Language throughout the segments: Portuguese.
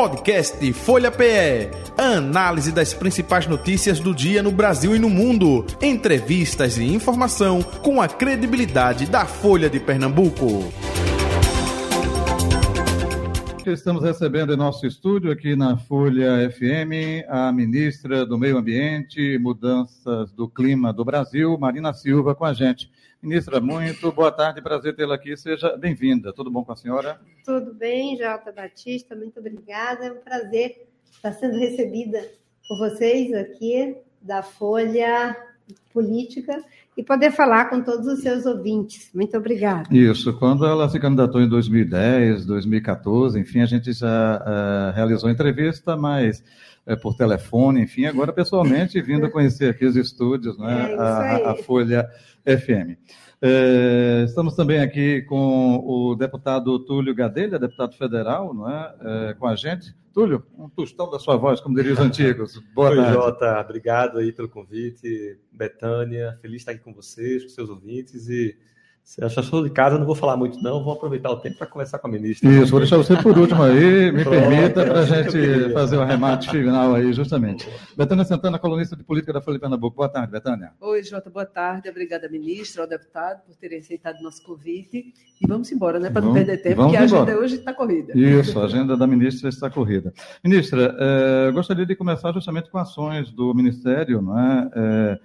Podcast Folha PE. Análise das principais notícias do dia no Brasil e no mundo. Entrevistas e informação com a credibilidade da Folha de Pernambuco. Estamos recebendo em nosso estúdio, aqui na Folha FM, a ministra do Meio Ambiente e Mudanças do Clima do Brasil, Marina Silva, com a gente. Ministra, muito boa tarde, prazer tê-la aqui. Seja bem-vinda. Tudo bom com a senhora? Tudo bem, Jota Batista, muito obrigada. É um prazer estar sendo recebida por vocês aqui da Folha Política e poder falar com todos os seus ouvintes. Muito obrigada. Isso. Quando ela se candidatou em 2010, 2014, enfim, a gente já uh, realizou entrevista, mas é, por telefone, enfim, agora pessoalmente, vindo conhecer aqui os estúdios, né, é a, a, Folha FM. É, estamos também aqui com o deputado Túlio Gadelha, deputado federal, não é, é, com a gente. Túlio, um tostão da sua voz, como diriam os antigos. Boa Oi, tarde. Jota, obrigado aí pelo convite. Betânia, feliz de estar aqui com vocês, com seus ouvintes e se achar show de casa, não vou falar muito, não. Vou aproveitar o tempo para conversar com a ministra. Isso, vou deixar você por último aí, me permita, para a gente fazer o arremate final aí, justamente. Betânia Santana, colunista de política da Folha de Pernambuco. Boa tarde, Betânia. Oi, Jota, boa tarde. Obrigada, ministra, ao deputado, por terem aceitado o nosso convite. E vamos embora, né, para não perder tempo, porque a agenda hoje está corrida. Isso, a agenda da ministra está corrida. Ministra, eh, gostaria de começar justamente com ações do Ministério, não é? Eh,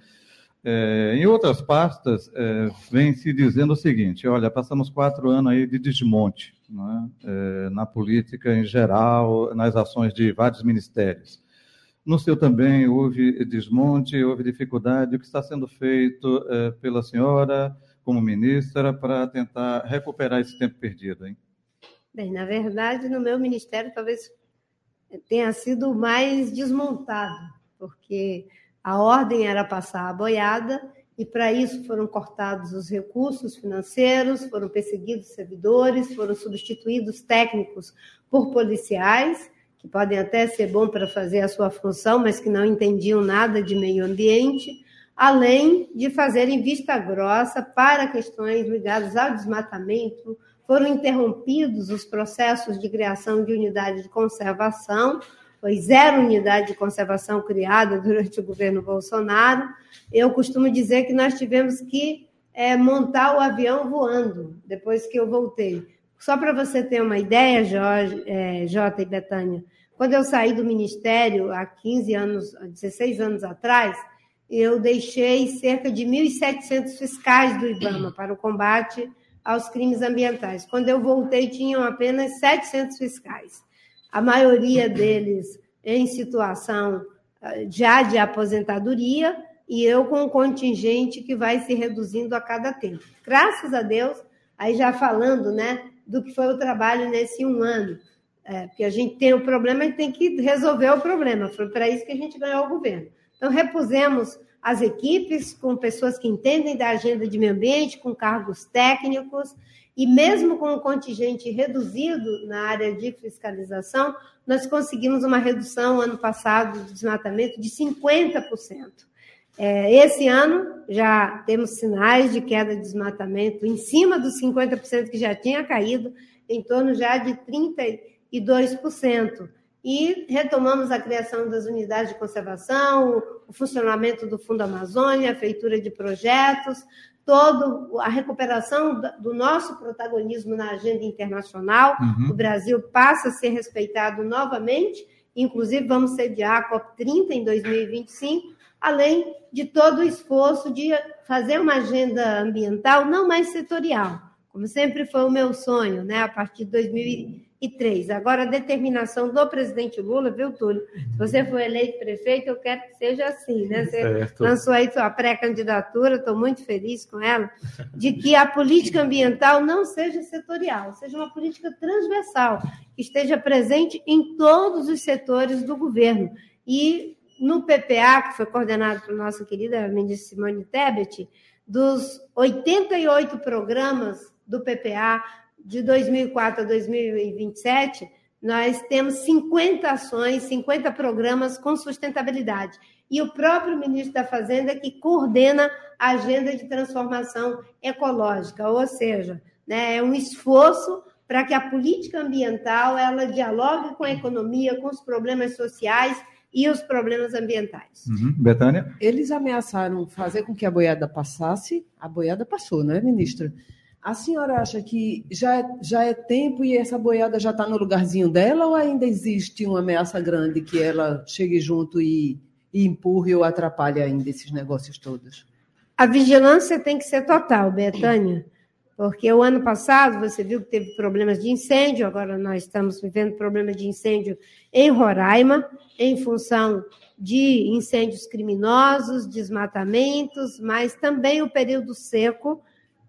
é, em outras pastas, é, vem se dizendo o seguinte: olha, passamos quatro anos aí de desmonte né, é, na política em geral, nas ações de vários ministérios. No seu também houve desmonte, houve dificuldade. O que está sendo feito é, pela senhora, como ministra, para tentar recuperar esse tempo perdido? Hein? Bem, na verdade, no meu ministério talvez tenha sido mais desmontado, porque a ordem era passar a boiada e para isso foram cortados os recursos financeiros, foram perseguidos servidores, foram substituídos técnicos por policiais, que podem até ser bom para fazer a sua função, mas que não entendiam nada de meio ambiente, além de fazerem vista grossa para questões ligadas ao desmatamento, foram interrompidos os processos de criação de unidade de conservação, foi zero unidade de conservação criada durante o governo Bolsonaro. Eu costumo dizer que nós tivemos que é, montar o avião voando depois que eu voltei. Só para você ter uma ideia, Jorge, é, Jota e Betânia, quando eu saí do ministério há 15 anos, 16 anos atrás, eu deixei cerca de 1.700 fiscais do IBAMA para o combate aos crimes ambientais. Quando eu voltei, tinham apenas 700 fiscais a maioria deles em situação eh, já de aposentadoria, e eu com um contingente que vai se reduzindo a cada tempo. Graças a Deus, aí já falando né, do que foi o trabalho nesse um ano, é, porque a gente tem o problema e tem que resolver o problema, foi para isso que a gente ganhou o governo. Então, repusemos as equipes com pessoas que entendem da agenda de meio ambiente, com cargos técnicos, e mesmo com o contingente reduzido na área de fiscalização, nós conseguimos uma redução ano passado do desmatamento de 50%. É, esse ano já temos sinais de queda de desmatamento em cima dos 50% que já tinha caído, em torno já de 32%. E retomamos a criação das unidades de conservação, o funcionamento do Fundo Amazônia, a feitura de projetos, toda a recuperação do nosso protagonismo na agenda internacional. Uhum. O Brasil passa a ser respeitado novamente, inclusive vamos sediar a COP30 em 2025, além de todo o esforço de fazer uma agenda ambiental não mais setorial, como sempre foi o meu sonho, né, a partir de 2025 e três. Agora, a determinação do presidente Lula, viu, Túlio? Se você for eleito prefeito, eu quero que seja assim, né? Você certo. lançou aí sua pré-candidatura, estou muito feliz com ela, de que a política ambiental não seja setorial, seja uma política transversal, que esteja presente em todos os setores do governo. E no PPA, que foi coordenado pela nossa querida ministra Simone Tebet, dos 88 programas do PPA, de 2004 a 2027, nós temos 50 ações, 50 programas com sustentabilidade. E o próprio ministro da Fazenda que coordena a agenda de transformação ecológica, ou seja, né, é um esforço para que a política ambiental ela dialogue com a economia, com os problemas sociais e os problemas ambientais. Uhum. Betânia? Eles ameaçaram fazer com que a boiada passasse, a boiada passou, não é, ministra? A senhora acha que já, já é tempo e essa boiada já está no lugarzinho dela ou ainda existe uma ameaça grande que ela chegue junto e, e empurre ou atrapalhe ainda esses negócios todos? A vigilância tem que ser total, Betânia. Porque o ano passado você viu que teve problemas de incêndio, agora nós estamos vivendo problemas de incêndio em Roraima, em função de incêndios criminosos, desmatamentos, mas também o período seco,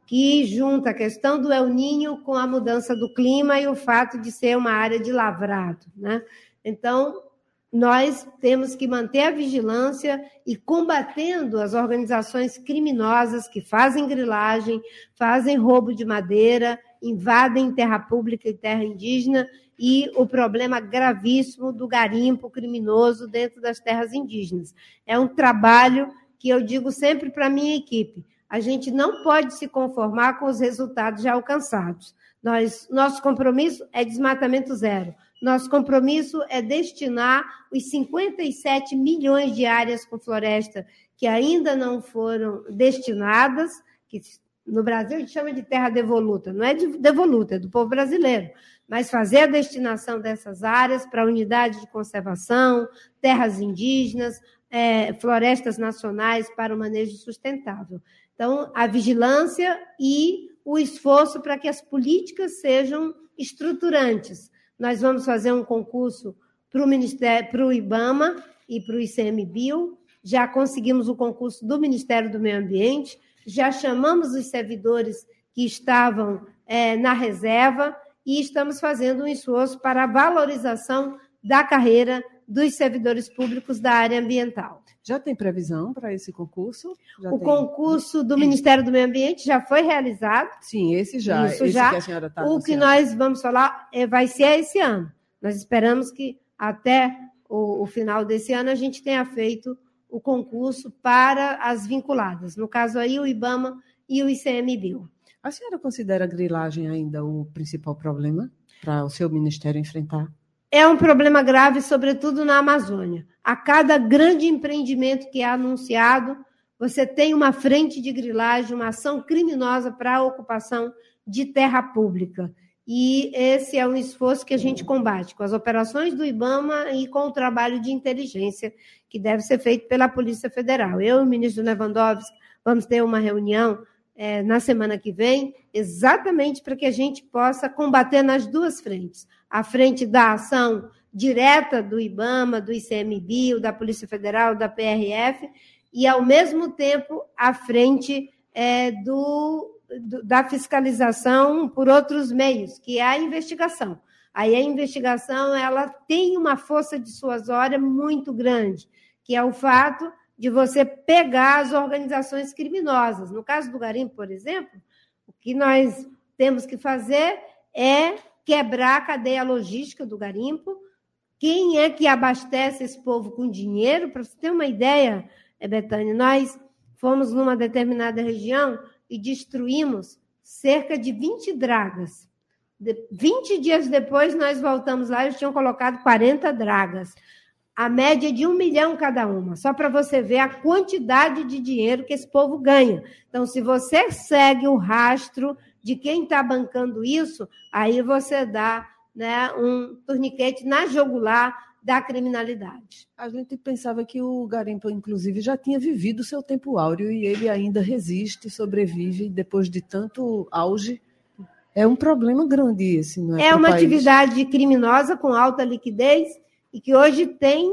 que junta a questão do El Ninho com a mudança do clima e o fato de ser uma área de lavrado. Né? Então, nós temos que manter a vigilância e combatendo as organizações criminosas que fazem grilagem, fazem roubo de madeira, invadem terra pública e terra indígena e o problema gravíssimo do garimpo criminoso dentro das terras indígenas. É um trabalho que eu digo sempre para a minha equipe. A gente não pode se conformar com os resultados já alcançados. Nós, nosso compromisso é desmatamento zero. Nosso compromisso é destinar os 57 milhões de áreas com floresta que ainda não foram destinadas, que no Brasil a gente chama de terra devoluta, não é de devoluta, é do povo brasileiro, mas fazer a destinação dessas áreas para unidade de conservação, terras indígenas, é, florestas nacionais para o manejo sustentável. Então, a vigilância e o esforço para que as políticas sejam estruturantes, nós vamos fazer um concurso para o Ministério, para o IBAMA e para o ICMBio. Já conseguimos o concurso do Ministério do Meio Ambiente, já chamamos os servidores que estavam é, na reserva e estamos fazendo um esforço para a valorização da carreira dos servidores públicos da área ambiental. Já tem previsão para esse concurso? Já o tem... concurso do Ministério do Meio Ambiente já foi realizado. Sim, esse já. Isso esse já. Que tá o que nós vamos falar é, vai ser esse ano. Nós esperamos que até o, o final desse ano a gente tenha feito o concurso para as vinculadas. No caso aí, o IBAMA e o ICMBio. A senhora considera a grilagem ainda o principal problema para o seu ministério enfrentar? É um problema grave, sobretudo na Amazônia. A cada grande empreendimento que é anunciado, você tem uma frente de grilagem, uma ação criminosa para a ocupação de terra pública. E esse é um esforço que a gente combate com as operações do IBAMA e com o trabalho de inteligência que deve ser feito pela Polícia Federal. Eu e o ministro Lewandowski vamos ter uma reunião é, na semana que vem, exatamente para que a gente possa combater nas duas frentes à frente da ação direta do IBAMA, do ICMBio, da Polícia Federal, da PRF, e, ao mesmo tempo, à frente é, do, do, da fiscalização por outros meios, que é a investigação. Aí a investigação ela tem uma força dissuasória muito grande, que é o fato de você pegar as organizações criminosas. No caso do garimpo, por exemplo, o que nós temos que fazer é quebrar a cadeia logística do garimpo. Quem é que abastece esse povo com dinheiro? Para você ter uma ideia, é, Betânia, nós fomos numa determinada região e destruímos cerca de 20 dragas. 20 dias depois, nós voltamos lá e eles tinham colocado 40 dragas. A média de um milhão cada uma, só para você ver a quantidade de dinheiro que esse povo ganha. Então, se você segue o rastro de quem está bancando isso, aí você dá né, um torniquete na jogular da criminalidade. A gente pensava que o garimpo, inclusive, já tinha vivido o seu tempo áureo e ele ainda resiste, sobrevive depois de tanto auge. É um problema grande esse, não é? É uma país. atividade criminosa com alta liquidez e que hoje tem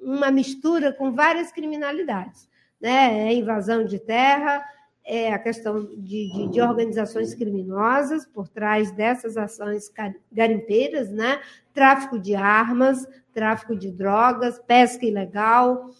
uma mistura com várias criminalidades. Né? É invasão de terra, é a questão de, de, de, organizações criminosas por trás dessas ações garimpeiras, né? Tráfico de armas, tráfico de drogas, pesca ilegal.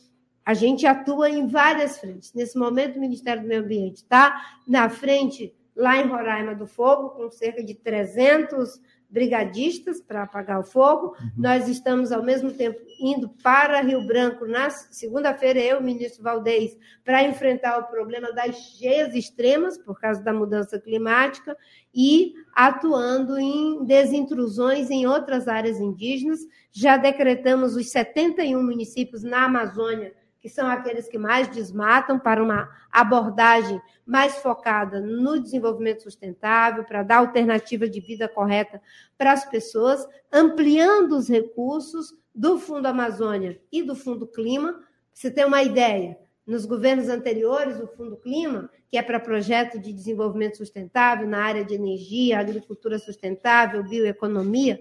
A gente atua em várias frentes. Nesse momento, o Ministério do Meio Ambiente está na frente lá em Roraima do Fogo, com cerca de 300 brigadistas para apagar o fogo. Uhum. Nós estamos, ao mesmo tempo, indo para Rio Branco na segunda-feira, eu, o ministro Valdez, para enfrentar o problema das cheias extremas, por causa da mudança climática, e atuando em desintrusões em outras áreas indígenas. Já decretamos os 71 municípios na Amazônia que são aqueles que mais desmatam, para uma abordagem mais focada no desenvolvimento sustentável, para dar alternativa de vida correta para as pessoas, ampliando os recursos do Fundo Amazônia e do Fundo Clima. Você tem uma ideia? Nos governos anteriores, o Fundo Clima, que é para projeto de desenvolvimento sustentável na área de energia, agricultura sustentável, bioeconomia,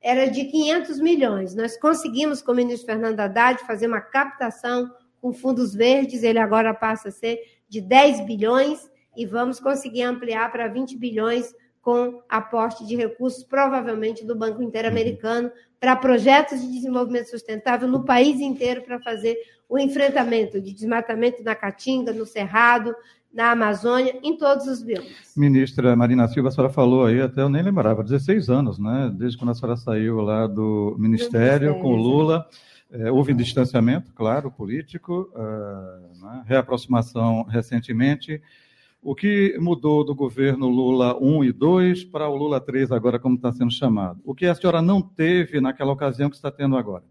era de 500 milhões. Nós conseguimos, com o ministro Fernando Haddad, fazer uma captação com fundos verdes, ele agora passa a ser de 10 bilhões e vamos conseguir ampliar para 20 bilhões com aporte de recursos, provavelmente do Banco Interamericano, para projetos de desenvolvimento sustentável no país inteiro para fazer o enfrentamento de desmatamento na Caatinga, no Cerrado, na Amazônia, em todos os biomas. Ministra Marina Silva, a senhora falou aí, até eu nem lembrava, 16 anos, né? Desde quando a senhora saiu lá do Ministério, do ministério com o Lula. É, houve distanciamento, claro, político, uh, né? reaproximação recentemente. O que mudou do governo Lula 1 e 2 para o Lula 3 agora, como está sendo chamado? O que a senhora não teve naquela ocasião que está tendo agora?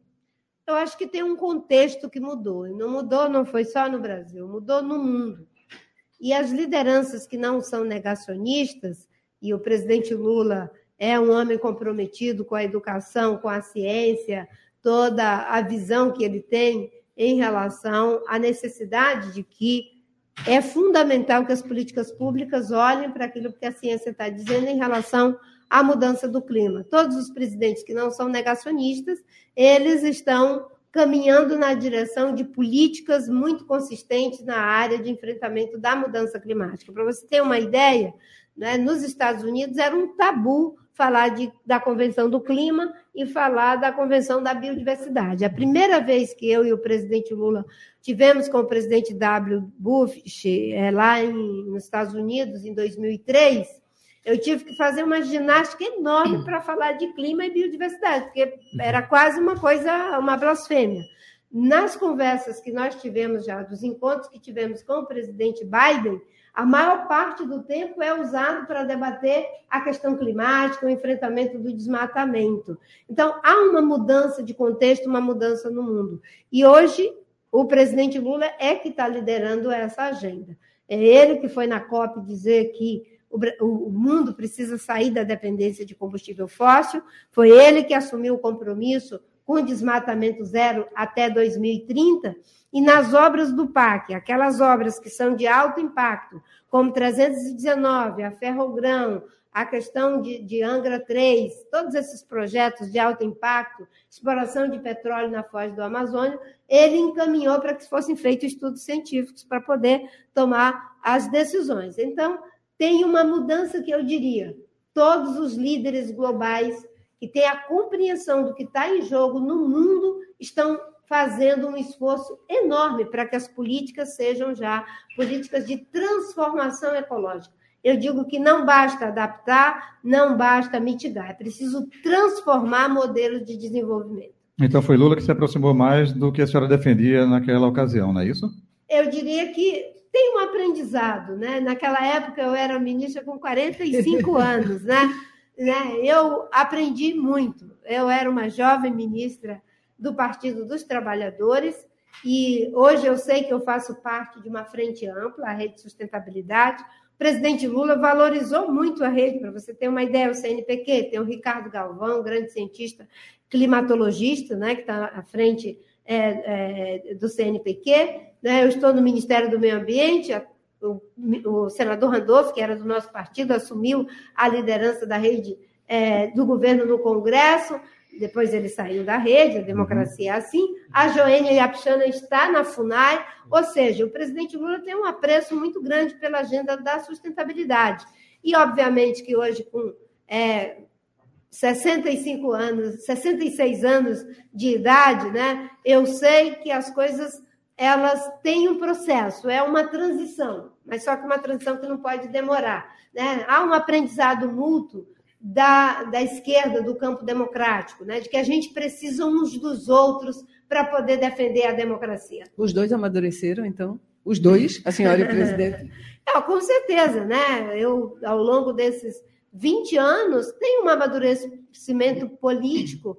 Eu acho que tem um contexto que mudou. E não mudou, não foi só no Brasil, mudou no mundo. E as lideranças que não são negacionistas, e o presidente Lula é um homem comprometido com a educação, com a ciência, toda a visão que ele tem em relação à necessidade de que é fundamental que as políticas públicas olhem para aquilo que a ciência está dizendo em relação à mudança do clima. Todos os presidentes que não são negacionistas, eles estão caminhando na direção de políticas muito consistentes na área de enfrentamento da mudança climática. Para você ter uma ideia, né, nos Estados Unidos era um tabu falar de, da Convenção do Clima e falar da Convenção da Biodiversidade. A primeira vez que eu e o presidente Lula tivemos com o presidente W. Bush é, lá em, nos Estados Unidos, em 2003, eu tive que fazer uma ginástica enorme para falar de clima e biodiversidade, porque era quase uma coisa, uma blasfêmia. Nas conversas que nós tivemos já, dos encontros que tivemos com o presidente Biden, a maior parte do tempo é usado para debater a questão climática, o enfrentamento do desmatamento. Então, há uma mudança de contexto, uma mudança no mundo. E hoje, o presidente Lula é que está liderando essa agenda. É ele que foi na COP dizer que o, mundo precisa sair da dependência de combustível fóssil, foi ele que assumiu o compromisso com desmatamento zero até 2030 e nas obras do PAC, aquelas obras que são de alto impacto, como 319, a Ferrogrão, a questão de, de, Angra 3, todos esses projetos de alto impacto, exploração de petróleo na foz do Amazônia, ele encaminhou para que fossem feitos estudos científicos para poder tomar as decisões. Então, tem uma mudança que eu diria: todos os líderes globais que têm a compreensão do que está em jogo no mundo estão fazendo um esforço enorme para que as políticas sejam já políticas de transformação ecológica. Eu digo que não basta adaptar, não basta mitigar, é preciso transformar modelos de desenvolvimento. Então foi Lula que se aproximou mais do que a senhora defendia naquela ocasião, não é isso? Eu diria que tem um aprendizado, né? Naquela época eu era ministra com 45 anos, né? né? Eu aprendi muito. Eu era uma jovem ministra do Partido dos Trabalhadores, e hoje eu sei que eu faço parte de uma frente ampla, a Rede de Sustentabilidade. O presidente Lula valorizou muito a rede, para você ter uma ideia, o CNPq, tem o Ricardo Galvão, grande cientista climatologista, né, que está à frente é, é, do CNPq. Né? Eu estou no Ministério do Meio Ambiente, o, o, senador Randolph, que era do nosso partido, assumiu a liderança da rede é, do governo no Congresso depois ele saiu da rede, a democracia é assim. A Joênia Yapchana está na FUNAI, ou seja, o presidente Lula tem um apreço muito grande pela agenda da sustentabilidade. E, obviamente, que hoje, com é, 65 anos, 66 anos de idade, né, eu sei que as coisas elas têm um processo, é uma transição. mas só que uma transição que não pode demorar. Né? Há um aprendizado mútuo da, da esquerda, do campo democrático, né? de que a gente precisa uns dos outros para poder defender a democracia. Os dois amadureceram, então? Os dois, a senhora e o presidente? Não, com certeza, né? Eu, ao longo desses 20 anos, tenho um amadurecimento político,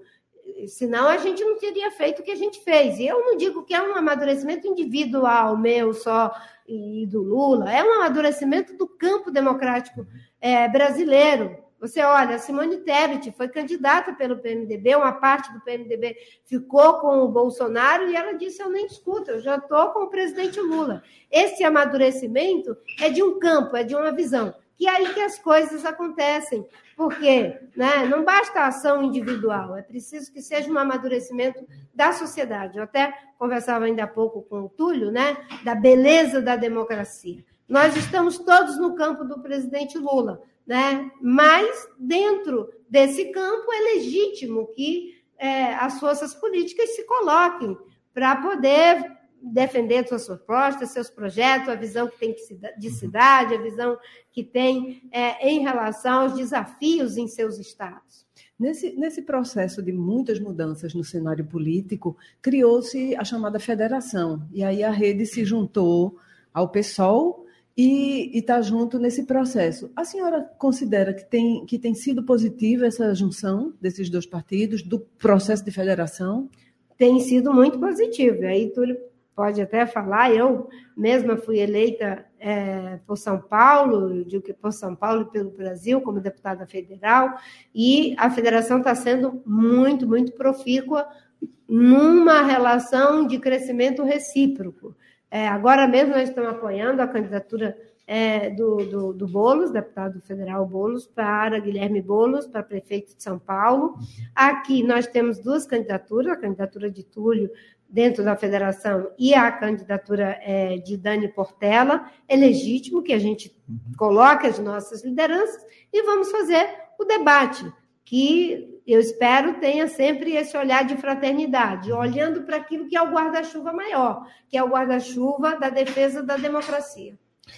senão a gente não teria feito o que a gente fez. E eu não digo que é um amadurecimento individual meu só e do Lula, é um amadurecimento do campo democrático é, brasileiro. Você olha, Simone Tebet foi candidata pelo PMDB, uma parte do PMDB ficou com o Bolsonaro e ela disse: Eu nem escuto, eu já estou com o presidente Lula. Esse amadurecimento é de um campo, é de uma visão. E é aí que as coisas acontecem. Porque né, não basta a ação individual, é preciso que seja um amadurecimento da sociedade. Eu até conversava ainda há pouco com o Túlio, né, da beleza da democracia. Nós estamos todos no campo do presidente Lula né? Mas dentro desse campo é legítimo que é, as forças políticas se coloquem para poder defender suas propostas, seus projetos, a visão que tem de cidade, a visão que tem é, em relação aos desafios em seus estados. Nesse, nesse processo de muitas mudanças no cenário político, criou-se a chamada federação, e aí a rede se juntou ao PSOL e está junto nesse processo. A senhora considera que tem, que tem sido positiva essa junção desses dois partidos, do processo de federação? Tem sido muito positivo. Aí Túlio pode até falar, eu mesma fui eleita é, por São Paulo, digo que por São Paulo e pelo Brasil, como deputada federal, e a federação está sendo muito, muito profícua numa relação de crescimento recíproco. É, agora mesmo nós estamos apoiando a candidatura é, do, do, do Boulos, deputado federal Boulos, para Guilherme Boulos, para prefeito de São Paulo. Aqui nós temos duas candidaturas, a candidatura de Túlio dentro da federação e a candidatura é, de Dani Portela. É legítimo que a gente coloque as nossas lideranças e vamos fazer o debate, que eu espero tenha sempre esse olhar de fraternidade, olhando para aquilo que é o guarda-chuva maior, que é o guarda-chuva da defesa da democracia.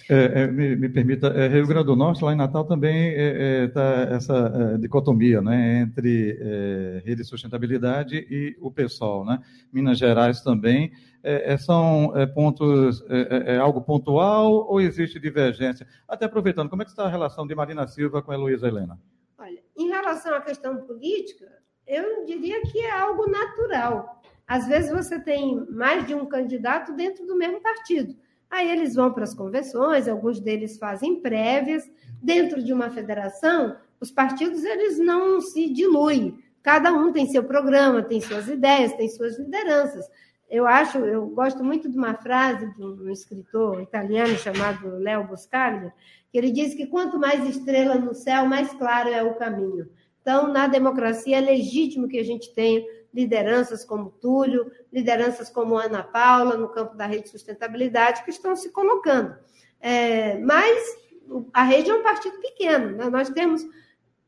É, é, me, me, permita, é, Rio Grande do Norte, lá em Natal, também está é, é, essa é, dicotomia né, entre rede de sustentabilidade e o PSOL. Né? Minas Gerais também. são pontos, é, algo pontual ou existe divergência? Até aproveitando, como é que está a relação de Marina Silva com a Heloísa Helena? Olha, em relação à questão política, eu diria que é algo natural. Às vezes você tem mais de um candidato dentro do mesmo partido. Aí eles vão para as convenções, alguns deles fazem prévias. Dentro de uma federação, os partidos eles não se diluem. Cada um tem seu programa, tem suas ideias, tem suas lideranças. Eu acho, eu gosto muito de uma frase de um escritor italiano chamado Leo Buscaglia, que ele diz que quanto mais estrela no céu, mais claro é o caminho. Então, na democracia, é legítimo que a gente tenha lideranças como Túlio, lideranças como Ana Paula, no campo da rede de sustentabilidade, que estão se colocando. É, mas a rede é um partido pequeno. Né? Nós temos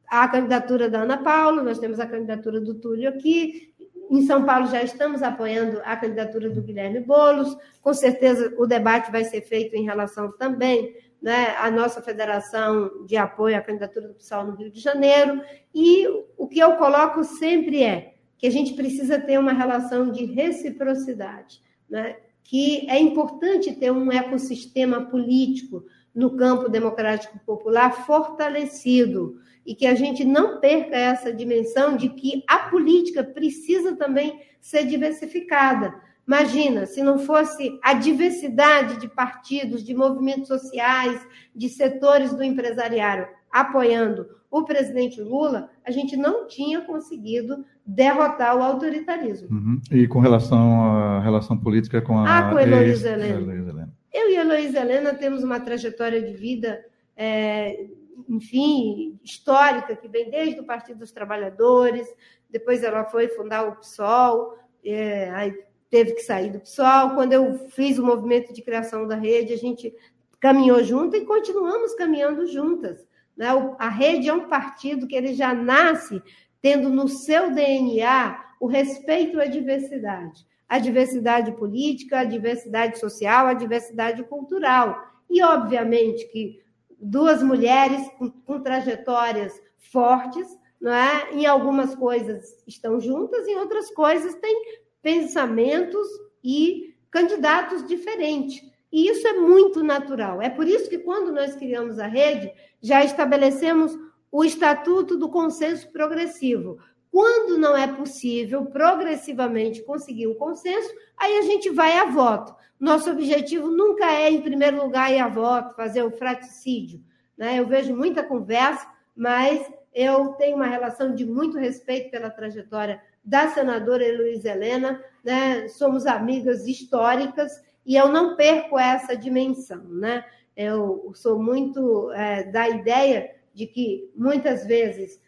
a candidatura da Ana Paula, nós temos a candidatura do Túlio aqui. Em São Paulo já estamos apoiando a candidatura do Guilherme Bolos. Com certeza o debate vai ser feito em relação também né, a nossa federação de apoio à candidatura do PSOL no Rio de Janeiro. E o que eu coloco sempre é que a gente precisa ter uma relação de reciprocidade, né, que é importante ter um ecossistema político no campo democrático popular fortalecido e que a gente não perca essa dimensão de que a política precisa também ser diversificada. Imagina, se não fosse a diversidade de partidos, de movimentos sociais, de setores do empresariado apoiando o presidente Lula, a gente não tinha conseguido derrotar o autoritarismo. Uhum. E com relação à relação política com a. Ah, com Heloísa Helena. Helena. Eu e Heloísa Helena temos uma trajetória de vida, é, enfim, histórica, que vem desde o Partido dos Trabalhadores, depois ela foi fundar o PSOL, é, aí teve que sair do PSOL. Quando eu fiz o movimento de criação da rede, a gente caminhou junto e continuamos caminhando juntas. Né? A rede é um partido que ele já nasce tendo no seu DNA o respeito à diversidade. A diversidade política, a diversidade social, a diversidade cultural. e, obviamente, que duas mulheres com, com trajetórias fortes, não é? em algumas coisas estão juntas, em outras coisas têm pensamentos e candidatos diferentes. E isso é muito natural. É por isso que, quando nós criamos a rede, já estabelecemos o Estatuto do Consenso Progressivo. Quando não é possível progressivamente conseguir o consenso, aí a gente vai a voto. Nosso objetivo nunca é, em primeiro lugar, ir a voto, fazer o fraticídio. Né? Eu vejo muita conversa, mas eu tenho uma relação de muito respeito pela trajetória da senadora Heloísa Helena, né? somos amigas históricas e eu não perco essa dimensão. Né? Eu sou muito é, da ideia de que muitas vezes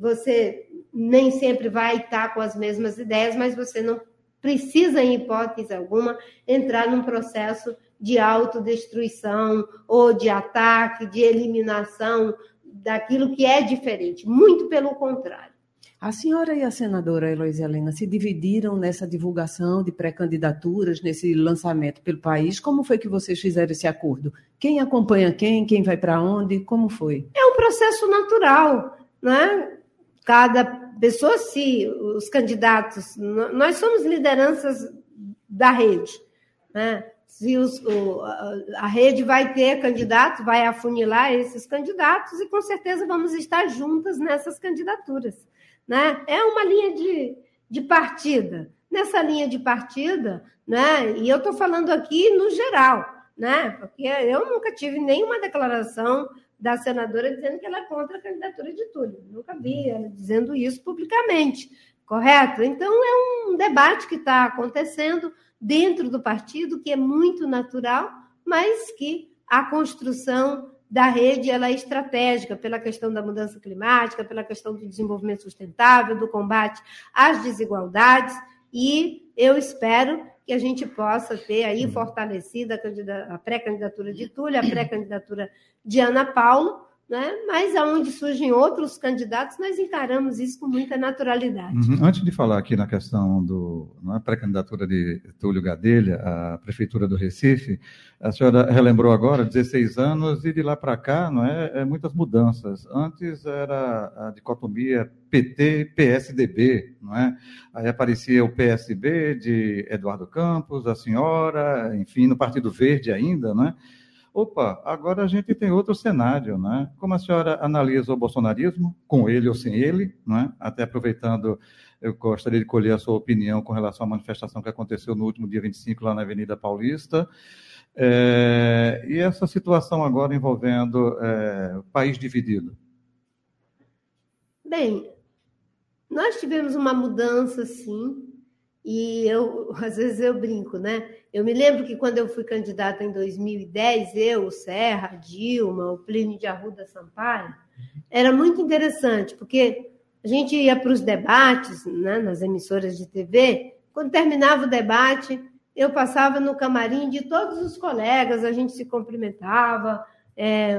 você nem sempre vai estar com as mesmas ideias, mas você não precisa, em hipótese alguma, entrar num processo de autodestruição ou de ataque, de eliminação daquilo que é diferente. Muito pelo contrário. A senhora e a senadora Heloísa Helena se dividiram nessa divulgação de pré-candidaturas, nesse lançamento pelo país. Como foi que vocês fizeram esse acordo? Quem acompanha quem? Quem vai para onde? Como foi? É um processo natural, né? Cada pessoa, se os candidatos, nós somos lideranças da rede, né? Se os, o, a rede vai ter candidatos, vai afunilar esses candidatos e com certeza vamos estar juntas nessas candidaturas né? É uma linha de, de partida. Nessa linha de partida, né? E eu estou falando aqui no geral, né? Porque eu nunca tive nenhuma declaração da senadora dizendo que ela é contra a candidatura de Túlio. Nunca vi ela dizendo isso publicamente, correto? Então é um debate que está acontecendo dentro do partido, que é muito natural, mas que a construção da rede ela é estratégica pela questão da mudança climática, pela questão do desenvolvimento sustentável, do combate às desigualdades, e eu espero que a gente possa ter aí fortalecida a pré-candidatura de Túlio, a pré-candidatura de Ana Paulo, né? mas aonde surgem outros candidatos, nós encaramos isso com muita naturalidade. Uhum. Antes de falar aqui na questão da pré-candidatura de Túlio Gadelha à Prefeitura do Recife, a senhora relembrou agora 16 anos e de lá para cá não é, é, muitas mudanças. Antes era a dicotomia PT-PSDB, não é? Aí aparecia o PSB de Eduardo Campos, a senhora, enfim, no Partido Verde ainda, não é? Opa, agora a gente tem outro cenário, né? Como a senhora analisa o bolsonarismo, com ele ou sem ele, né? Até aproveitando, eu gostaria de colher a sua opinião com relação à manifestação que aconteceu no último dia 25 lá na Avenida Paulista. É, e essa situação agora envolvendo é, o país dividido. Bem, nós tivemos uma mudança, sim, e eu, às vezes eu brinco, né? Eu me lembro que quando eu fui candidata em 2010, eu, o Serra, a Dilma, o Plínio de Arruda Sampaio, era muito interessante, porque a gente ia para os debates, né, nas emissoras de TV, quando terminava o debate, eu passava no camarim de todos os colegas, a gente se cumprimentava, é,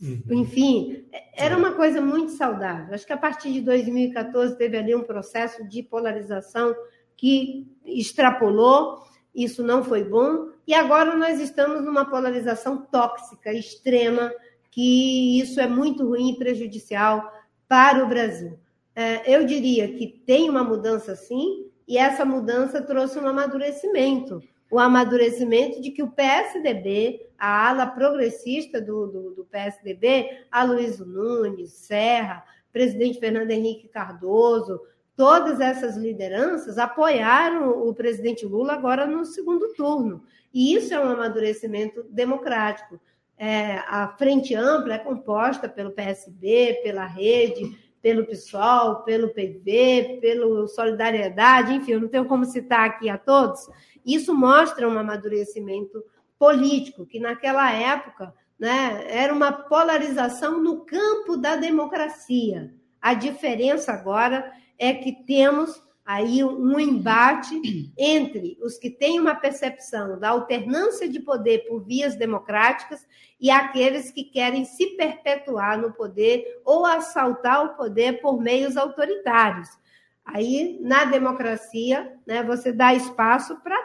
uhum. enfim, era uma coisa muito saudável. Acho que a partir de 2014 teve ali um processo de polarização que extrapolou, isso não foi bom, e agora nós estamos numa polarização tóxica, extrema, que isso é muito ruim e prejudicial para o Brasil. É, eu diria que tem uma mudança sim, e essa mudança trouxe um amadurecimento o amadurecimento de que o PSDB, a ala progressista do, do, do PSDB, Luiz Nunes, Serra, presidente Fernando Henrique Cardoso, todas essas lideranças apoiaram o presidente Lula agora no segundo turno. E isso é um amadurecimento democrático. É, a Frente Ampla é composta pelo PSB, pela Rede, pelo PSOL, pelo PV, pelo Solidariedade, enfim, eu não tenho como citar aqui a todos. Isso mostra um amadurecimento político, que naquela época né, era uma polarização no campo da democracia. A diferença agora é que temos aí um embate entre os que têm uma percepção da alternância de poder por vias democráticas e aqueles que querem se perpetuar no poder ou assaltar o poder por meios autoritários. Aí, na democracia, né, você dá espaço para,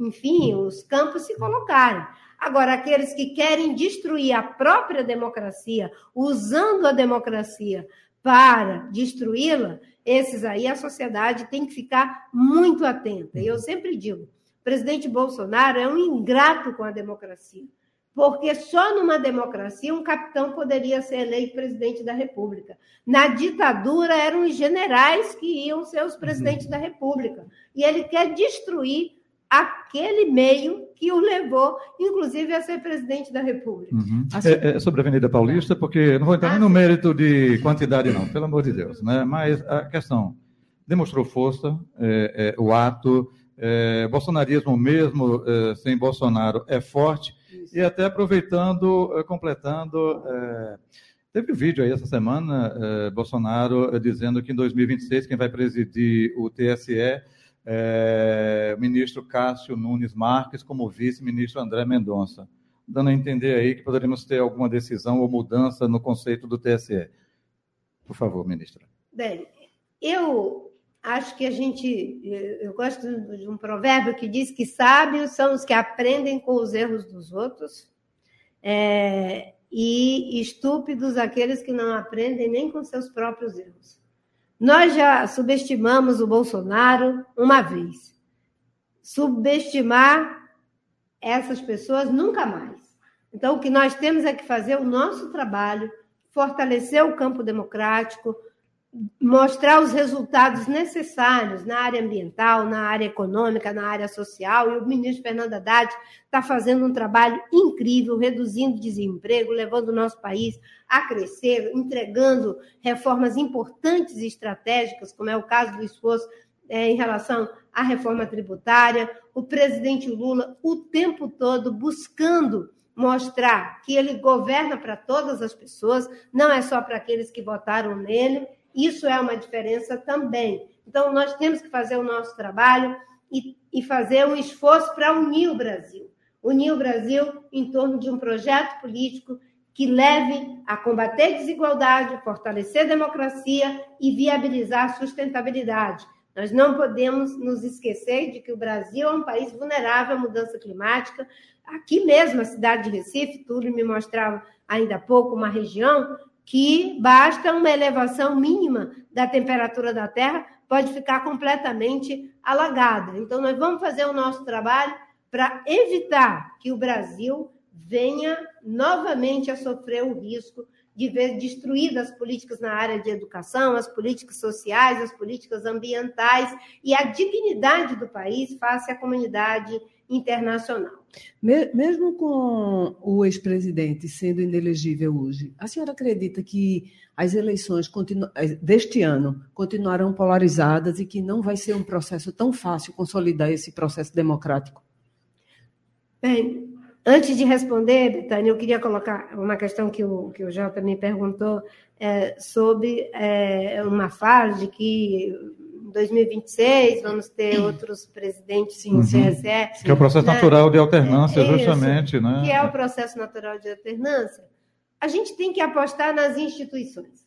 enfim, os campos se colocarem. Agora, aqueles que querem destruir a própria democracia, usando a democracia para destruí-la, esses aí a sociedade tem que ficar muito atenta. E eu sempre digo: o presidente Bolsonaro é um ingrato com a democracia porque só numa democracia um capitão poderia ser eleito presidente da República. Na ditadura eram os generais que iam ser os presidentes uhum. da República. E ele quer destruir aquele meio que o levou, inclusive, a ser presidente da República. Uhum. Assim... É, é, sobre a Avenida Paulista, porque não vou entrar ah, nem no mérito de quantidade, não, pelo amor de Deus. Né? Mas a questão demonstrou força, é, é o ato, é, bolsonarismo mesmo é, sem Bolsonaro é forte, e até aproveitando, completando, teve um vídeo aí essa semana, Bolsonaro dizendo que em 2026 quem vai presidir o TSE é ministro Cássio Nunes Marques como vice-ministro André Mendonça, dando a entender aí que poderíamos ter alguma decisão ou mudança no conceito do TSE. Por favor, ministra. Bem, eu acho que a gente. Eu gosto de um provérbio que diz que sábios são os que aprendem com os erros dos outros, é, e estúpidos aqueles que não aprendem nem com seus próprios erros. Nós já subestimamos o Bolsonaro uma vez. Subestimar essas pessoas nunca mais. Então, o que nós temos é que fazer o nosso trabalho, fortalecer o campo democrático, mostrar os resultados necessários na área ambiental, na área econômica, na área social, e o ministro Fernando Haddad está fazendo um trabalho incrível, reduzindo desemprego, levando o nosso país a crescer, entregando reformas importantes e estratégicas, como é o caso do esforço é, em relação à reforma tributária, o presidente Lula o tempo todo buscando mostrar que ele governa para todas as pessoas, não é só para aqueles que votaram nele, isso é uma diferença também. Então, nós temos que fazer o nosso trabalho e, e fazer um esforço para unir o Brasil. Unir o Brasil em torno de um projeto político que leve a combater desigualdade, fortalecer a democracia e viabilizar a sustentabilidade. Nós não podemos nos esquecer de que o Brasil é um país vulnerável à mudança climática. Aqui mesmo, a cidade de Recife, Túlio me mostrava ainda há pouco uma região que basta uma elevação mínima da temperatura da Terra, pode ficar completamente alagada. Então, nós vamos fazer o nosso trabalho para evitar que o Brasil venha novamente a sofrer o risco de ver destruídas as políticas na área de educação, as políticas sociais, as políticas ambientais e a dignidade do país face à comunidade internacional. Mesmo com o ex-presidente sendo inelegível hoje, a senhora acredita que as eleições eh, deste ano continuarão polarizadas e que não vai ser um processo tão fácil consolidar esse processo democrático? Bem, antes de responder, Betânia, eu queria colocar uma questão que o, que o Jota me perguntou é, sobre é, uma fase que 2026 vamos ter outros presidentes no uhum. CSE. Que é o processo né? natural de alternância, é, justamente. Isso, né? Que é o processo natural de alternância. A gente tem que apostar nas instituições.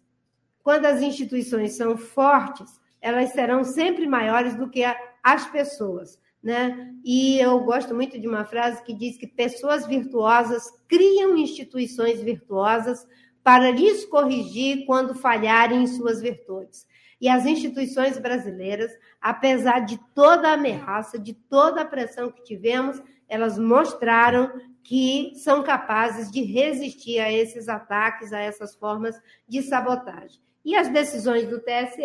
Quando as instituições são fortes, elas serão sempre maiores do que as pessoas. Né? E eu gosto muito de uma frase que diz que pessoas virtuosas criam instituições virtuosas para lhes corrigir quando falharem em suas virtudes. E as instituições brasileiras, apesar de toda a ameaça, de toda a pressão que tivemos, elas mostraram que são capazes de resistir a esses ataques, a essas formas de sabotagem. E as decisões do TSE,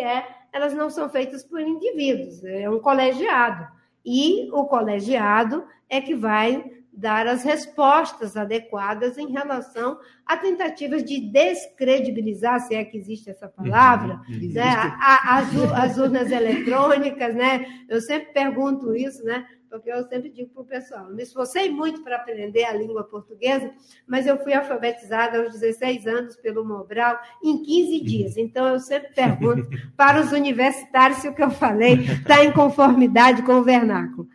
elas não são feitas por indivíduos, é um colegiado. E o colegiado é que vai dar as respostas adequadas em relação a tentativas de descredibilizar, se é que existe essa palavra, uhum, né? A, as, as, urnas eletrônicas, né? Eu sempre pergunto isso, né? Porque eu sempre digo para o pessoal, me esforcei muito para aprender a língua portuguesa, mas eu fui alfabetizada aos 16 anos pelo Mobral em 15 dias. Então, eu sempre pergunto para os universitários se o que eu falei está em conformidade com o vernáculo.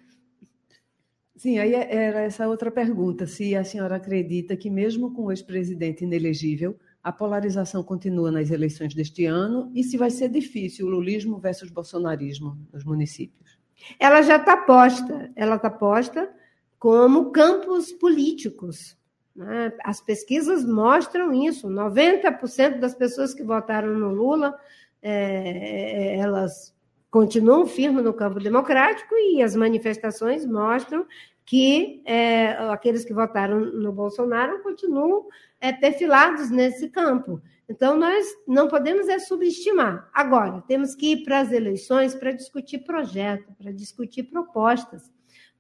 Sim, aí é, era essa outra pergunta: se a senhora acredita que, mesmo com o ex-presidente inelegível, a polarização continua nas eleições deste ano e se vai ser difícil o lulismo versus bolsonarismo nos municípios. Ela já está posta, ela está posta como campos políticos. Né? As pesquisas mostram isso. 90% das pessoas que votaram no Lula, é, elas continuam firmes no campo democrático e as manifestações mostram que é, aqueles que votaram no Bolsonaro continuam é, perfilados nesse campo. Então, nós não podemos é subestimar. Agora, temos que ir para as eleições para discutir projeto, para discutir propostas,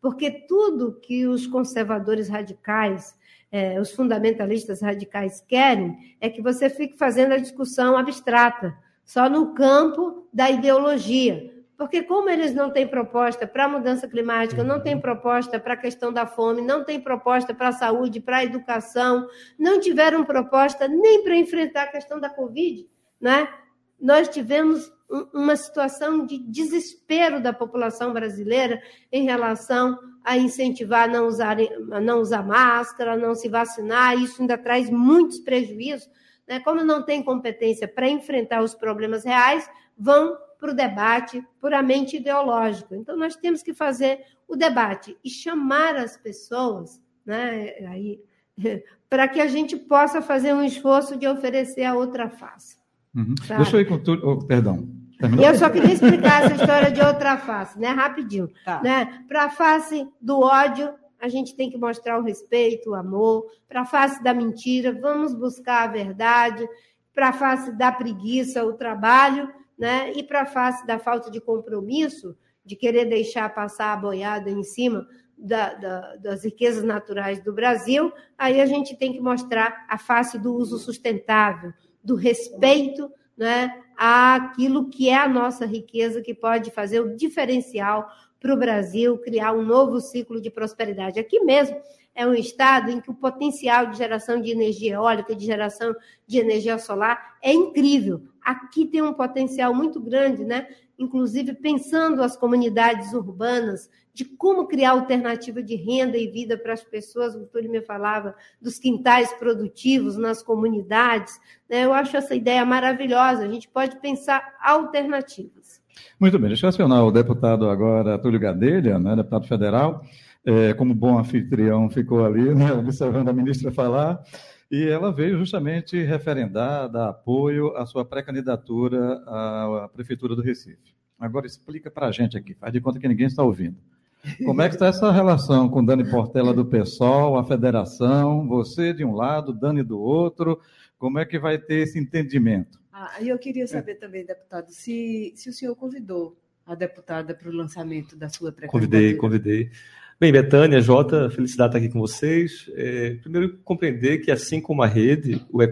porque tudo que os conservadores radicais, é, os fundamentalistas radicais querem é que você fique fazendo a discussão abstrata, só no campo da ideologia. Porque, como eles não têm proposta para a mudança climática, não têm proposta para a questão da fome, não têm proposta para a saúde, para a educação, não tiveram proposta nem para enfrentar a questão da Covid, né? nós tivemos uma situação de desespero da população brasileira em relação a incentivar a não usar, a não usar máscara, a não se vacinar. Isso ainda traz muitos prejuízos. Né? Como não tem competência para enfrentar os problemas reais, vão para o debate puramente ideológico. Então, nós temos que fazer o debate e chamar as pessoas né, aí, para que a gente possa fazer um esforço de oferecer a outra face. Uhum. Deixa eu ir com tudo. Oh, perdão. Terminou? Eu só queria explicar essa história de outra face, né? Rapidinho. Tá. Né? Para a face do ódio, a gente tem que mostrar o respeito, o amor. Para a face da mentira, vamos buscar a verdade. Para a face da preguiça, o trabalho né? E para a face da falta de compromisso, de querer deixar passar a boiada em cima da, da, das riquezas naturais do Brasil, aí a gente tem que mostrar a face do uso sustentável, do respeito né, àquilo que é a nossa riqueza, que pode fazer o diferencial para o Brasil, criar um novo ciclo de prosperidade. Aqui mesmo, é um estado em que o potencial de geração de energia eólica, de geração de energia solar é incrível. Aqui tem um potencial muito grande, né? Inclusive pensando as comunidades urbanas, de como criar alternativa de renda e vida para as pessoas. O Túlio me falava dos quintais produtivos nas comunidades. Né? Eu acho essa ideia maravilhosa. A gente pode pensar alternativas. Muito bem, deixa eu acionar o deputado agora, Túlio Gadelha, né, deputado federal é, como bom anfitrião, ficou ali, né, observando a ministra falar, e ela veio justamente referendar, dar apoio à sua pré-candidatura à Prefeitura do Recife. Agora explica para a gente aqui, faz de conta que ninguém está ouvindo. Como é que está essa relação com Dani Portela do PSOL, a federação, você de um lado, Dani do outro, como é que vai ter esse entendimento? Ah, eu queria saber também, deputado, se, se o senhor convidou a deputada para o lançamento da sua pré-candidatura. Convidei, convidei. Bem, Betânia, Jota, felicidade estar aqui com vocês. É, primeiro, compreender que, assim como a rede, o,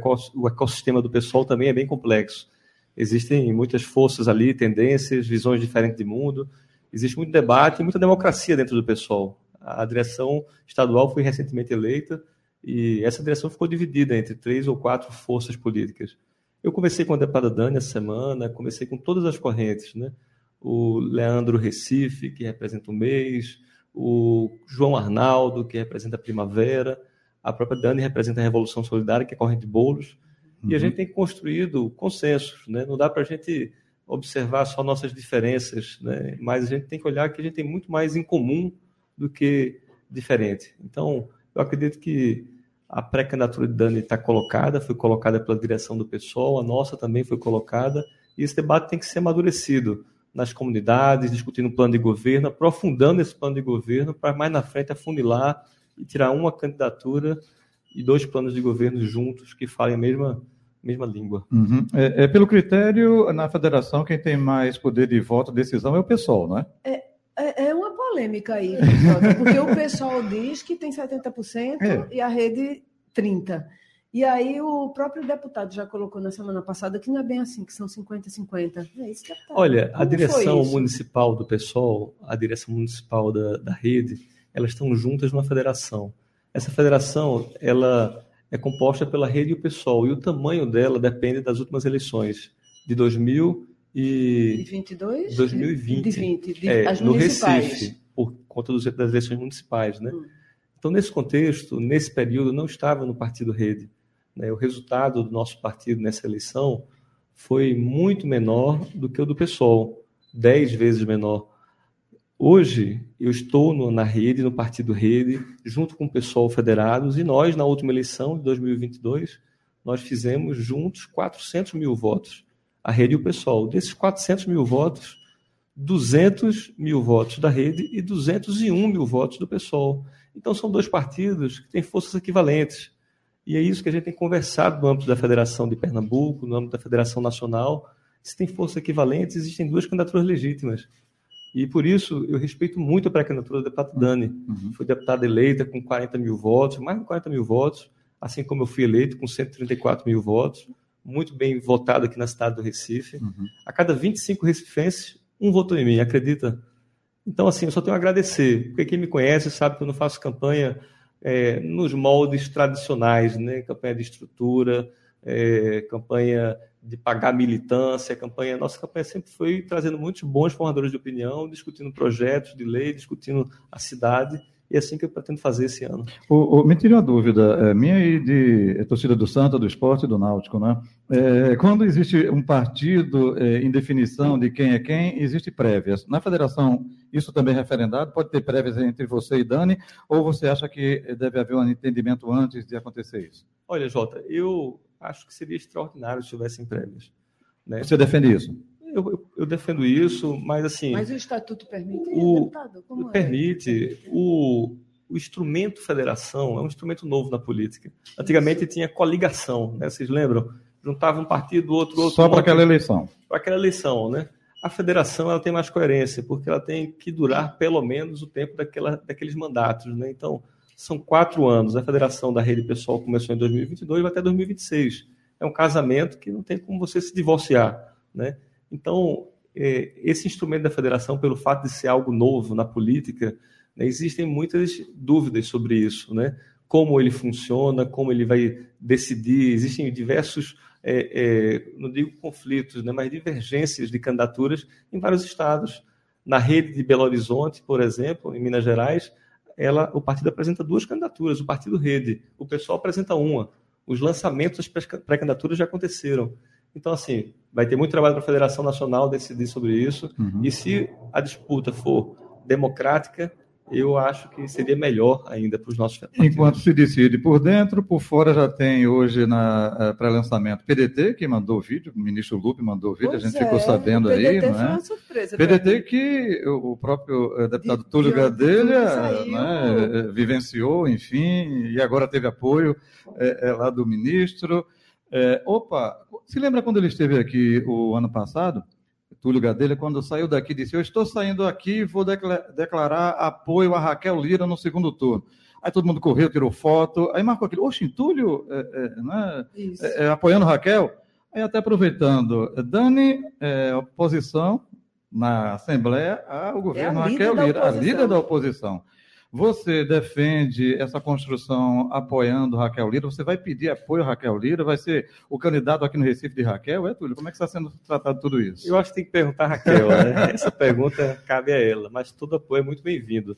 ecossistema do pessoal também é bem complexo. Existem muitas forças ali, tendências, visões diferentes de mundo. Existe muito debate e muita democracia dentro do pessoal. A direção estadual foi recentemente eleita e essa direção ficou dividida entre três ou quatro forças políticas. Eu conversei com a deputada Dani essa semana, conversei com todas as correntes, né? O Leandro Recife, que representa o mês, o João Arnaldo, que representa a Primavera, a própria Dani representa a Revolução Solidária, que é corrente de bolos, uhum. e a uhum. gente tem construído consensos, né? não dá para a gente observar só nossas diferenças, né? mas a gente tem que olhar que a gente tem muito mais em comum do que diferente. Então, eu acredito que a pré-candidatura de Dani está colocada, foi colocada pela direção do pessoal, a nossa também foi colocada, e esse debate tem que ser amadurecido nas comunidades, discutindo o plano de governo, aprofundando esse plano de governo para mais na frente afunilar e tirar uma candidatura e dois planos de governo juntos que falem a mesma, mesma língua. Uhum. É, é, pelo critério, na federação, quem tem mais poder de voto, decisão é o pessoal, não é? É, é, é uma polêmica aí, porque o pessoal diz que tem 70% é. e a rede 30%. E aí o próprio deputado já colocou na semana passada que não é bem assim, que são 50-50. É isso, deputado. Olha, Como a direção municipal do PSOL, a direção municipal da, da rede, elas estão juntas numa federação. Essa federação, ela é composta pela rede e o PSOL, e o tamanho dela depende das últimas eleições, de 2000 e... De 22? 2020. De 20, de, é, no Recife, por conta das eleições municipais, né? Hum. Então, nesse contexto, nesse período, não estava no Partido Rede. Né? O resultado do nosso partido nessa eleição foi muito menor do que o do PSOL, dez vezes menor. Hoje, eu estou no, na rede, no Partido Rede, junto com o pessoal federados, e nós, na última eleição de 2022, nós fizemos juntos 400 mil votos, a rede e o pessoal. Desses 400 mil votos, 200 mil votos da rede e 201 mil votos do pessoal. Então, são dois partidos que têm forças equivalentes. E é isso que a gente tem conversado no âmbito da Federação de Pernambuco, no âmbito da Federação Nacional. Se tem forças equivalentes, existem duas candidaturas legítimas. E por isso eu respeito muito a pré-candidatura do deputado Dani. Uhum. Foi deputada eleita com 40 mil votos, mais de 40 mil votos, assim como eu fui eleito com 134 mil votos, muito bem votado aqui na cidade do Recife. Uhum. A cada 25 recifenses, um votou em mim, acredita? Então, assim, eu só tenho a agradecer, porque quem me conhece sabe que eu não faço campanha é, nos moldes tradicionais, né? campanha de estrutura, é, campanha de pagar militância, campanha, nossa campanha sempre foi trazendo muitos bons formadores de opinião, discutindo projetos de lei, discutindo a cidade, e é assim que eu pretendo fazer esse ano. O, o, me tira uma dúvida, é, minha e de é, torcida do Santa, do Esporte e do Náutico, né? É, quando existe um partido é, em definição de quem é quem, existe prévias. Na federação, isso também é referendado? Pode ter prévias entre você e Dani, ou você acha que deve haver um entendimento antes de acontecer isso? Olha, Jota, eu acho que seria extraordinário se tivessem prévias. Né? Você defende isso? Eu, eu, eu, defendo isso, mas assim. Mas o estatuto permite, o, deputado? Como é? permite. É? O, o instrumento federação é um instrumento novo na política. Antigamente tinha coligação, né? Vocês lembram? Juntava um partido, outro, outro. Só para aquela eleição. Para aquela eleição, né? A federação ela tem mais coerência, porque ela tem que durar pelo menos o tempo daquela, daqueles mandatos, né? Então, são quatro anos. A federação da rede pessoal começou em 2022 e vai até 2026. É um casamento que não tem como você se divorciar, né? Então, é, esse instrumento da federação, pelo fato de ser algo novo na política, né, existem muitas dúvidas sobre isso, né? Como ele funciona, como ele vai decidir. Existem diversos, é, é, não digo conflitos, né, mas divergências de candidaturas em vários estados. Na rede de Belo Horizonte, por exemplo, em Minas Gerais, ela, o partido apresenta duas candidaturas, o partido rede, o pessoal apresenta uma. Os lançamentos das pré-candidaturas já aconteceram. Então, assim, vai ter muito trabalho para a Federação Nacional decidir sobre isso. Uhum. E se a disputa for democrática, eu acho que seria melhor ainda para os nossos partidos. Enquanto se decide por dentro, por fora já tem hoje na uh, pré-lançamento PDT, que mandou o vídeo, o ministro Lupe mandou o vídeo, pois a gente é, ficou sabendo aí, não é? Surpresa, PDT que o próprio uh, deputado de, Túlio Gadelha né, uh, vivenciou, enfim, e agora teve apoio é, lá do ministro. opa, se lembra quando ele esteve aqui o ano passado? Túlio Gadelha, quando saiu daqui, disse: Eu estou saindo aqui e vou declarar apoio a Raquel Lira no segundo turno. Aí todo mundo correu, tirou foto, aí marcou aquilo. Oxe, Túlio é, é, né, é, é, apoiando Raquel. Aí até aproveitando, Dani, é, oposição na Assembleia ao governo é Raquel Lira, a líder da oposição. Você defende essa construção apoiando Raquel Lira? Você vai pedir apoio a Raquel Lira? Vai ser o candidato aqui no Recife de Raquel? É, Túlio? Como é que está sendo tratado tudo isso? Eu acho que tem que perguntar a Raquel. Né? Essa pergunta cabe a ela, mas todo apoio é muito bem-vindo.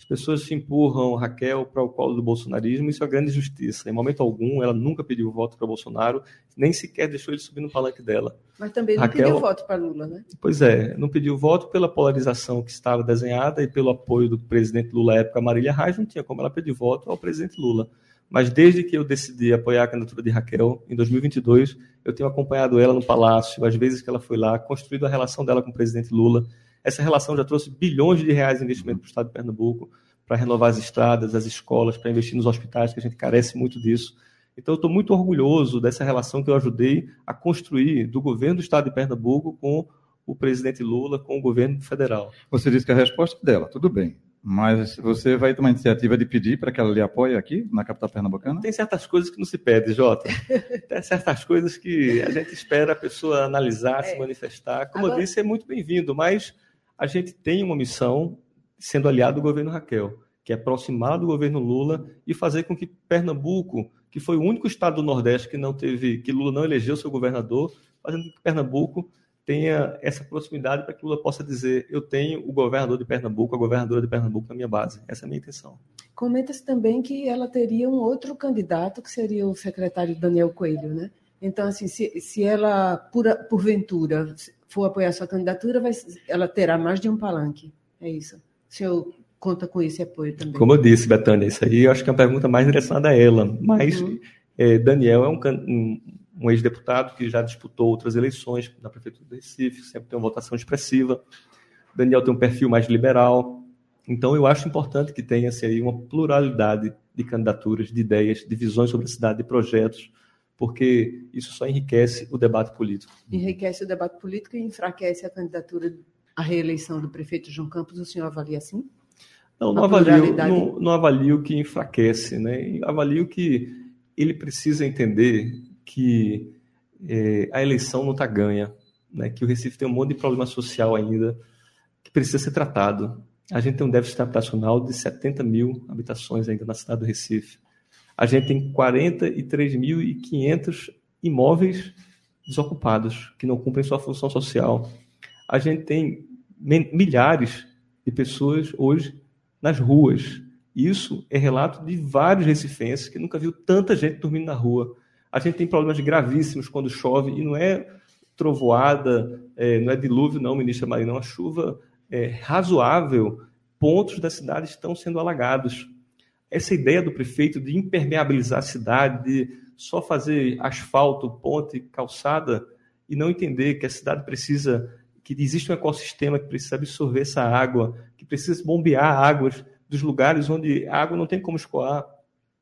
As pessoas se empurram Raquel para o colo do bolsonarismo, isso é grande justiça. Em momento algum, ela nunca pediu voto para Bolsonaro, nem sequer deixou ele subir no palanque dela. Mas também não Raquel, pediu voto para Lula, né? Pois é, não pediu voto pela polarização que estava desenhada e pelo apoio do presidente Lula à época, Marília Reis, não tinha como ela pedir voto ao presidente Lula. Mas desde que eu decidi apoiar a candidatura de Raquel, em 2022, eu tenho acompanhado ela no Palácio, às vezes que ela foi lá, construído a relação dela com o presidente Lula, essa relação já trouxe bilhões de reais de investimento para o estado de Pernambuco, para renovar as estradas, as escolas, para investir nos hospitais, que a gente carece muito disso. Então, eu estou muito orgulhoso dessa relação que eu ajudei a construir do governo do estado de Pernambuco com o presidente Lula, com o governo federal. Você disse que a resposta é dela, tudo bem. Mas você vai tomar iniciativa de pedir para que ela lhe apoie aqui na capital pernambucana? Tem certas coisas que não se pede, Jota. Tem certas coisas que a gente espera a pessoa analisar, é. se manifestar. Como Agora... eu disse, é muito bem-vindo, mas a gente tem uma missão sendo aliado do governo Raquel, que é aproximar do governo Lula e fazer com que Pernambuco, que foi o único estado do Nordeste que não teve, que Lula não elegeu seu governador, fazendo com que Pernambuco tenha essa proximidade para que Lula possa dizer: eu tenho o governador de Pernambuco, a governadora de Pernambuco na minha base. Essa é a minha intenção. Comenta-se também que ela teria um outro candidato, que seria o secretário Daniel Coelho, né? Então, assim, se, se ela, por, porventura, for apoiar sua candidatura, vai, ela terá mais de um palanque. É isso. O senhor conta com esse apoio também. Como eu disse, Betânia, isso aí eu acho que é uma pergunta mais direcionada a ela. Mas uhum. é, Daniel é um, um, um ex-deputado que já disputou outras eleições na Prefeitura do Recife, sempre tem uma votação expressiva. Daniel tem um perfil mais liberal. Então, eu acho importante que tenha-se aí uma pluralidade de candidaturas, de ideias, de visões sobre a cidade, de projetos, porque isso só enriquece o debate político. Enriquece o debate político e enfraquece a candidatura à reeleição do prefeito João Campos. O senhor avalia assim? Não, não avalio, não, não avalio que enfraquece, né? Avalio que ele precisa entender que é, a eleição não está ganha, né? que o Recife tem um monte de problema social ainda que precisa ser tratado. A gente tem um déficit habitacional de 70 mil habitações ainda na cidade do Recife. A gente tem 43.500 imóveis desocupados, que não cumprem sua função social. A gente tem milhares de pessoas hoje nas ruas. Isso é relato de vários recifenses que nunca viu tanta gente dormindo na rua. A gente tem problemas gravíssimos quando chove e não é trovoada, é, não é dilúvio, não, ministra Marina, é uma chuva é, razoável. Pontos da cidade estão sendo alagados. Essa ideia do prefeito de impermeabilizar a cidade, de só fazer asfalto, ponte, calçada e não entender que a cidade precisa, que existe um ecossistema que precisa absorver essa água, que precisa bombear águas dos lugares onde a água não tem como escoar.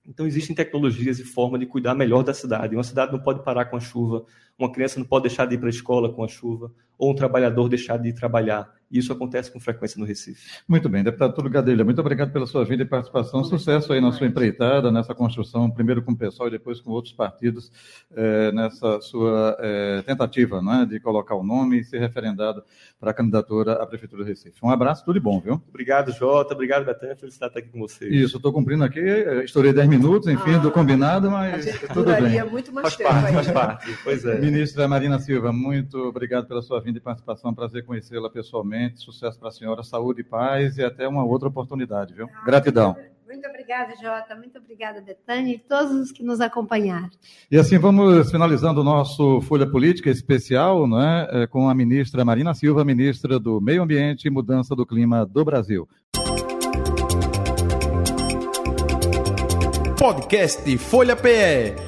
Então, existem tecnologias e formas de cuidar melhor da cidade. Uma cidade não pode parar com a chuva, uma criança não pode deixar de ir para a escola com a chuva, ou um trabalhador deixar de ir trabalhar. E isso acontece com frequência no Recife. Muito bem, deputado Túlio Gadelha, muito obrigado pela sua vida e participação. Sucesso aí na sua empreitada, nessa construção, primeiro com o pessoal e depois com outros partidos, eh, nessa sua eh, tentativa não é, de colocar o nome e ser referendado para a candidatura à Prefeitura do Recife. Um abraço, tudo de bom, viu? Obrigado, Jota. Obrigado, Betânia. Felicidade estar aqui com vocês. Isso, estou cumprindo aqui, eh, estourei 10 minutos, enfim, ah, do combinado, mas tudo bem. muito mais faz tempo parte, faz parte. Pois é. Ministra Marina Silva, muito obrigado pela sua vinda e participação. Prazer conhecê-la pessoalmente. Sucesso para a senhora, saúde e paz e até uma outra oportunidade, viu? Gratidão. Muito obrigada, Jota. Muito obrigada, Betânia e todos os que nos acompanharam. E assim vamos finalizando o nosso Folha Política especial né, é, com a ministra Marina Silva, ministra do Meio Ambiente e Mudança do Clima do Brasil. Podcast Folha PE.